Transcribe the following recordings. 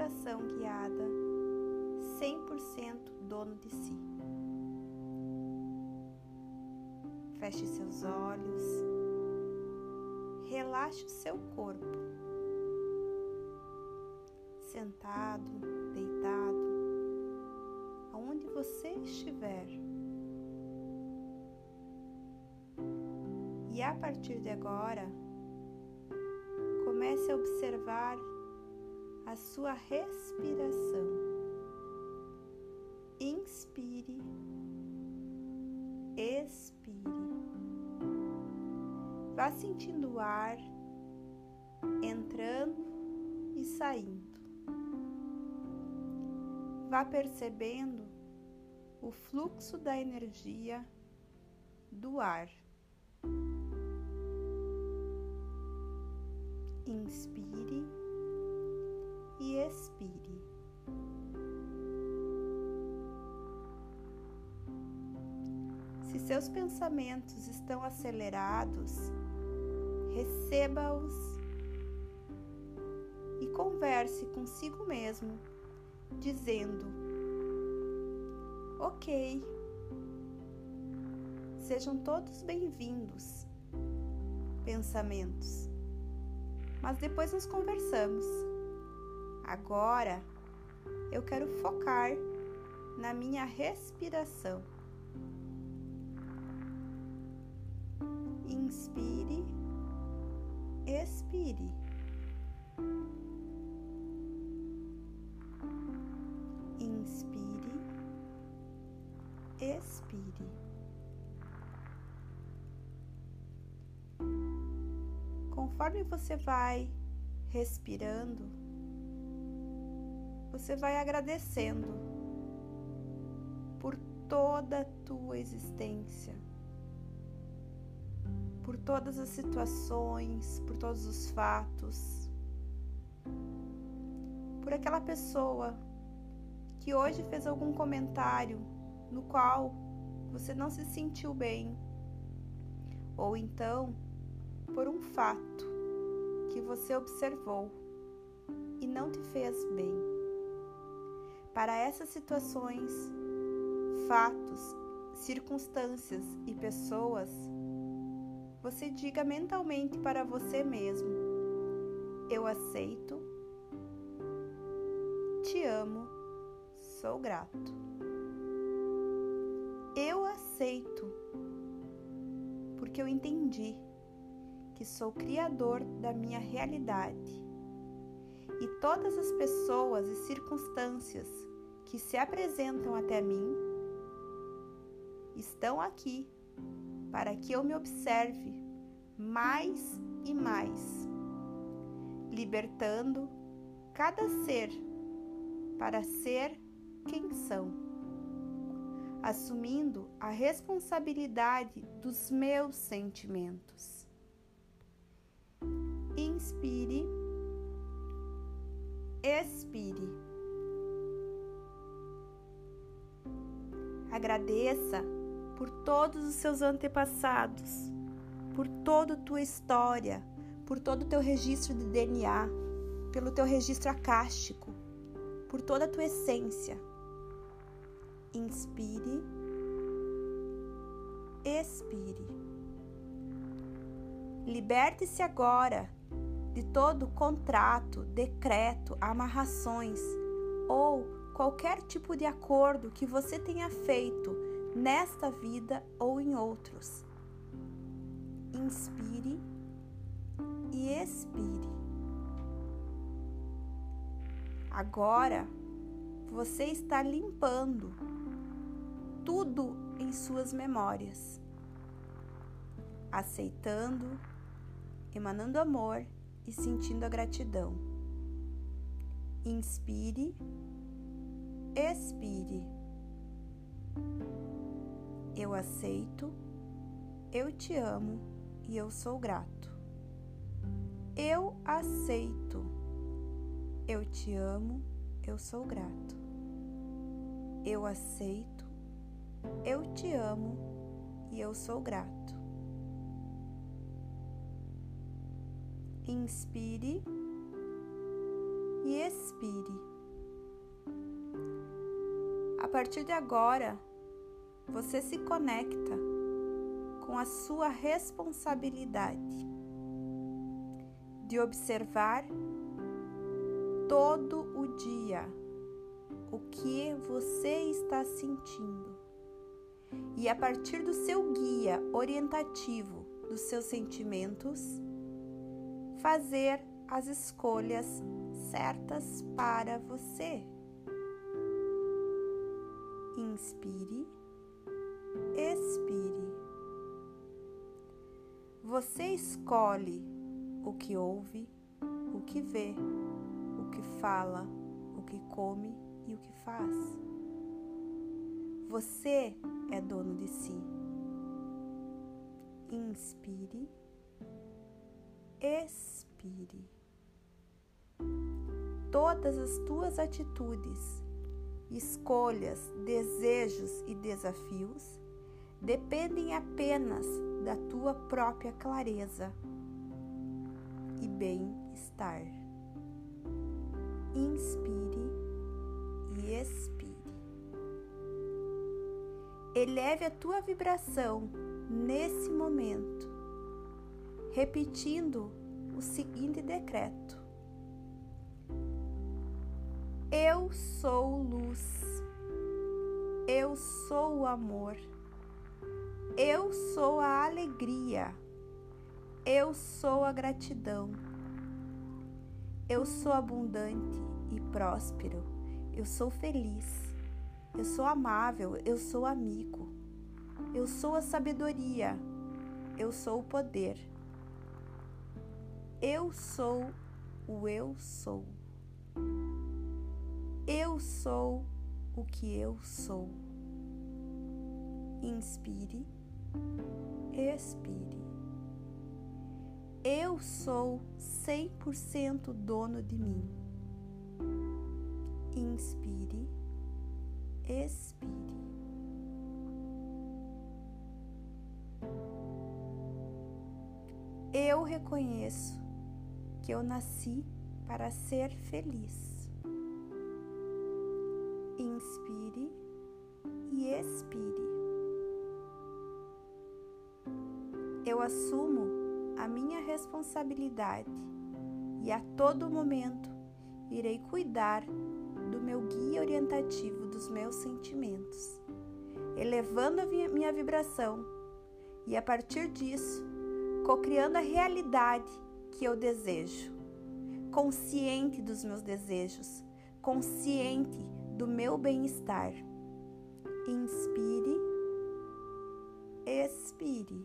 meditação guiada 100% dono de si. Feche seus olhos, relaxe o seu corpo, sentado, deitado, aonde você estiver. E a partir de agora, comece a observar a sua respiração. Inspire, expire. Vá sentindo o ar entrando e saindo. Vá percebendo o fluxo da energia do ar. inspire e expire. Se seus pensamentos estão acelerados, receba-os e converse consigo mesmo, dizendo: Ok, sejam todos bem-vindos, pensamentos mas depois nos conversamos. Agora eu quero focar na minha respiração. Inspire, expire. Inspire, expire. conforme você vai respirando, você vai agradecendo por toda a tua existência, por todas as situações, por todos os fatos, por aquela pessoa que hoje fez algum comentário no qual você não se sentiu bem, ou então por um fato que você observou e não te fez bem. Para essas situações, fatos, circunstâncias e pessoas, você diga mentalmente para você mesmo: Eu aceito, te amo, sou grato. Eu aceito, porque eu entendi que sou criador da minha realidade. E todas as pessoas e circunstâncias que se apresentam até mim estão aqui para que eu me observe mais e mais, libertando cada ser para ser quem são, assumindo a responsabilidade dos meus sentimentos. Inspire, expire. Agradeça por todos os seus antepassados, por toda a tua história, por todo o teu registro de DNA, pelo teu registro acástico, por toda a tua essência. Inspire, expire. Liberte-se agora de todo contrato, decreto, amarrações ou qualquer tipo de acordo que você tenha feito nesta vida ou em outros. Inspire e expire. Agora você está limpando tudo em suas memórias, aceitando, emanando amor e sentindo a gratidão. Inspire, expire. Eu aceito, eu te amo e eu sou grato. Eu aceito, eu te amo, eu sou grato. Eu aceito, eu te amo e eu sou grato. Inspire e expire. partir de agora, você se conecta com a sua responsabilidade de observar todo o dia o que você está sentindo. E a partir do seu guia orientativo dos seus sentimentos, fazer as escolhas certas para você. Inspire, expire. Você escolhe o que ouve, o que vê, o que fala, o que come e o que faz. Você é dono de si. Inspire, expire. Todas as tuas atitudes, escolhas, desejos e desafios dependem apenas da tua própria clareza e bem-estar. Inspire e expire. Eleve a tua vibração nesse momento, repetindo o seguinte decreto: Eu sou luz, eu sou o amor, eu sou a alegria, eu sou a gratidão, eu sou abundante e próspero, eu sou feliz, eu sou amável, eu sou amigo, eu sou a sabedoria, eu sou o poder, eu sou o eu sou. Eu sou o que eu sou. Inspire, expire. Eu sou 100% dono de mim. Inspire, expire. Eu reconheço que eu nasci para ser feliz. Inspire e expire. Eu assumo a minha responsabilidade e a todo momento irei cuidar do meu guia orientativo dos meus sentimentos, elevando a minha vibração e a partir disso, cocriando a realidade que eu desejo, consciente dos meus desejos, consciente do meu bem-estar. Inspire, expire.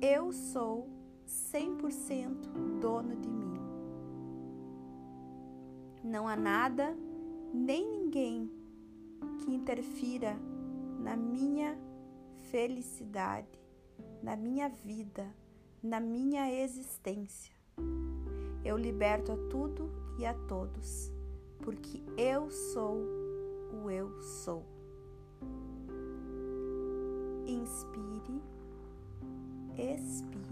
Eu sou 100% dono de mim. Não há nada nem ninguém que interfira na minha felicidade, na minha vida, na minha existência. Eu liberto a tudo e a todos, porque eu sou o eu sou. Inspire, expire.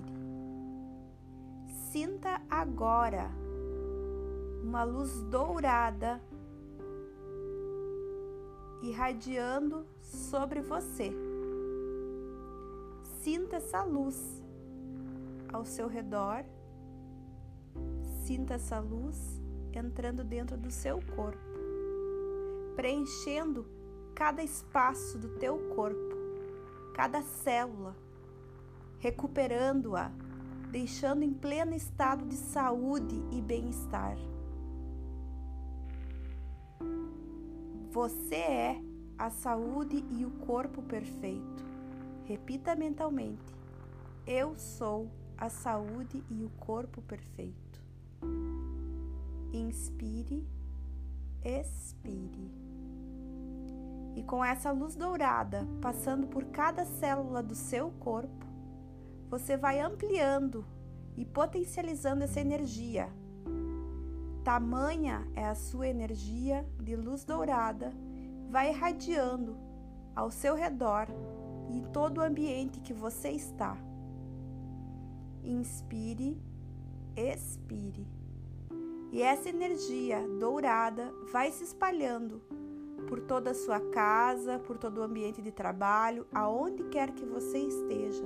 Sinta agora uma luz dourada irradiando sobre você. Sinta essa luz ao seu redor. Sinta essa luz entrando dentro do seu corpo, preenchendo cada espaço do teu corpo, cada célula, recuperando-a, deixando em pleno estado de saúde e bem-estar. Você é a saúde e o corpo perfeito. Repita mentalmente: Eu sou a saúde e o corpo perfeito. Inspire, expire. E com essa luz dourada passando por cada célula do seu corpo, você vai ampliando e potencializando essa energia. Tamanha é a sua energia de luz dourada, vai irradiando ao seu redor e todo o ambiente que você está. Inspire, expire. E essa energia dourada vai se espalhando por toda a sua casa, por todo o ambiente de trabalho, aonde quer que você esteja.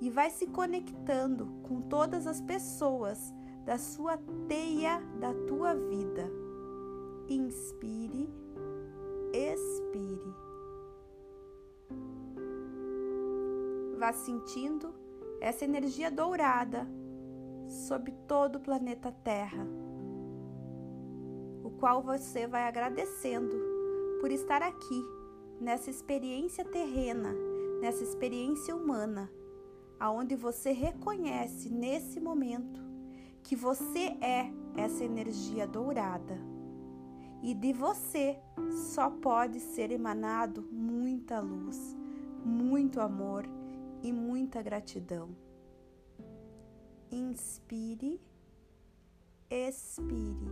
E vai se conectando com todas as pessoas da sua teia da tua vida. Inspire, expire. Vá sentindo essa energia dourada sobre todo o planeta Terra, o qual você vai agradecendo por estar aqui nessa experiência terrena, nessa experiência humana, aonde você reconhece nesse momento que você é essa energia dourada. E de você só pode ser emanado muita luz, muito amor e muita gratidão inspire, expire,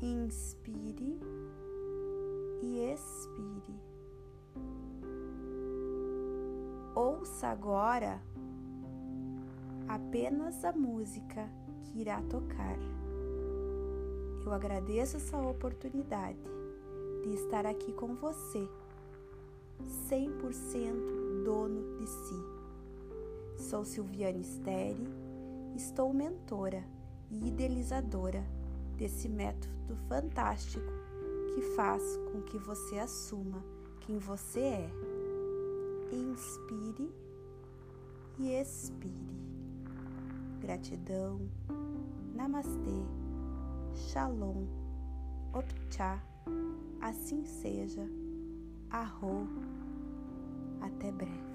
inspire e expire. Ouça agora apenas a música que irá tocar. Eu agradeço essa oportunidade de estar aqui com você, 100% dono de si. Sou Silviane Steri, estou mentora e idealizadora desse método fantástico que faz com que você assuma quem você é. Inspire e expire. Gratidão. Namastê. Shalom. Opcha. Assim seja. Arro. Até breve.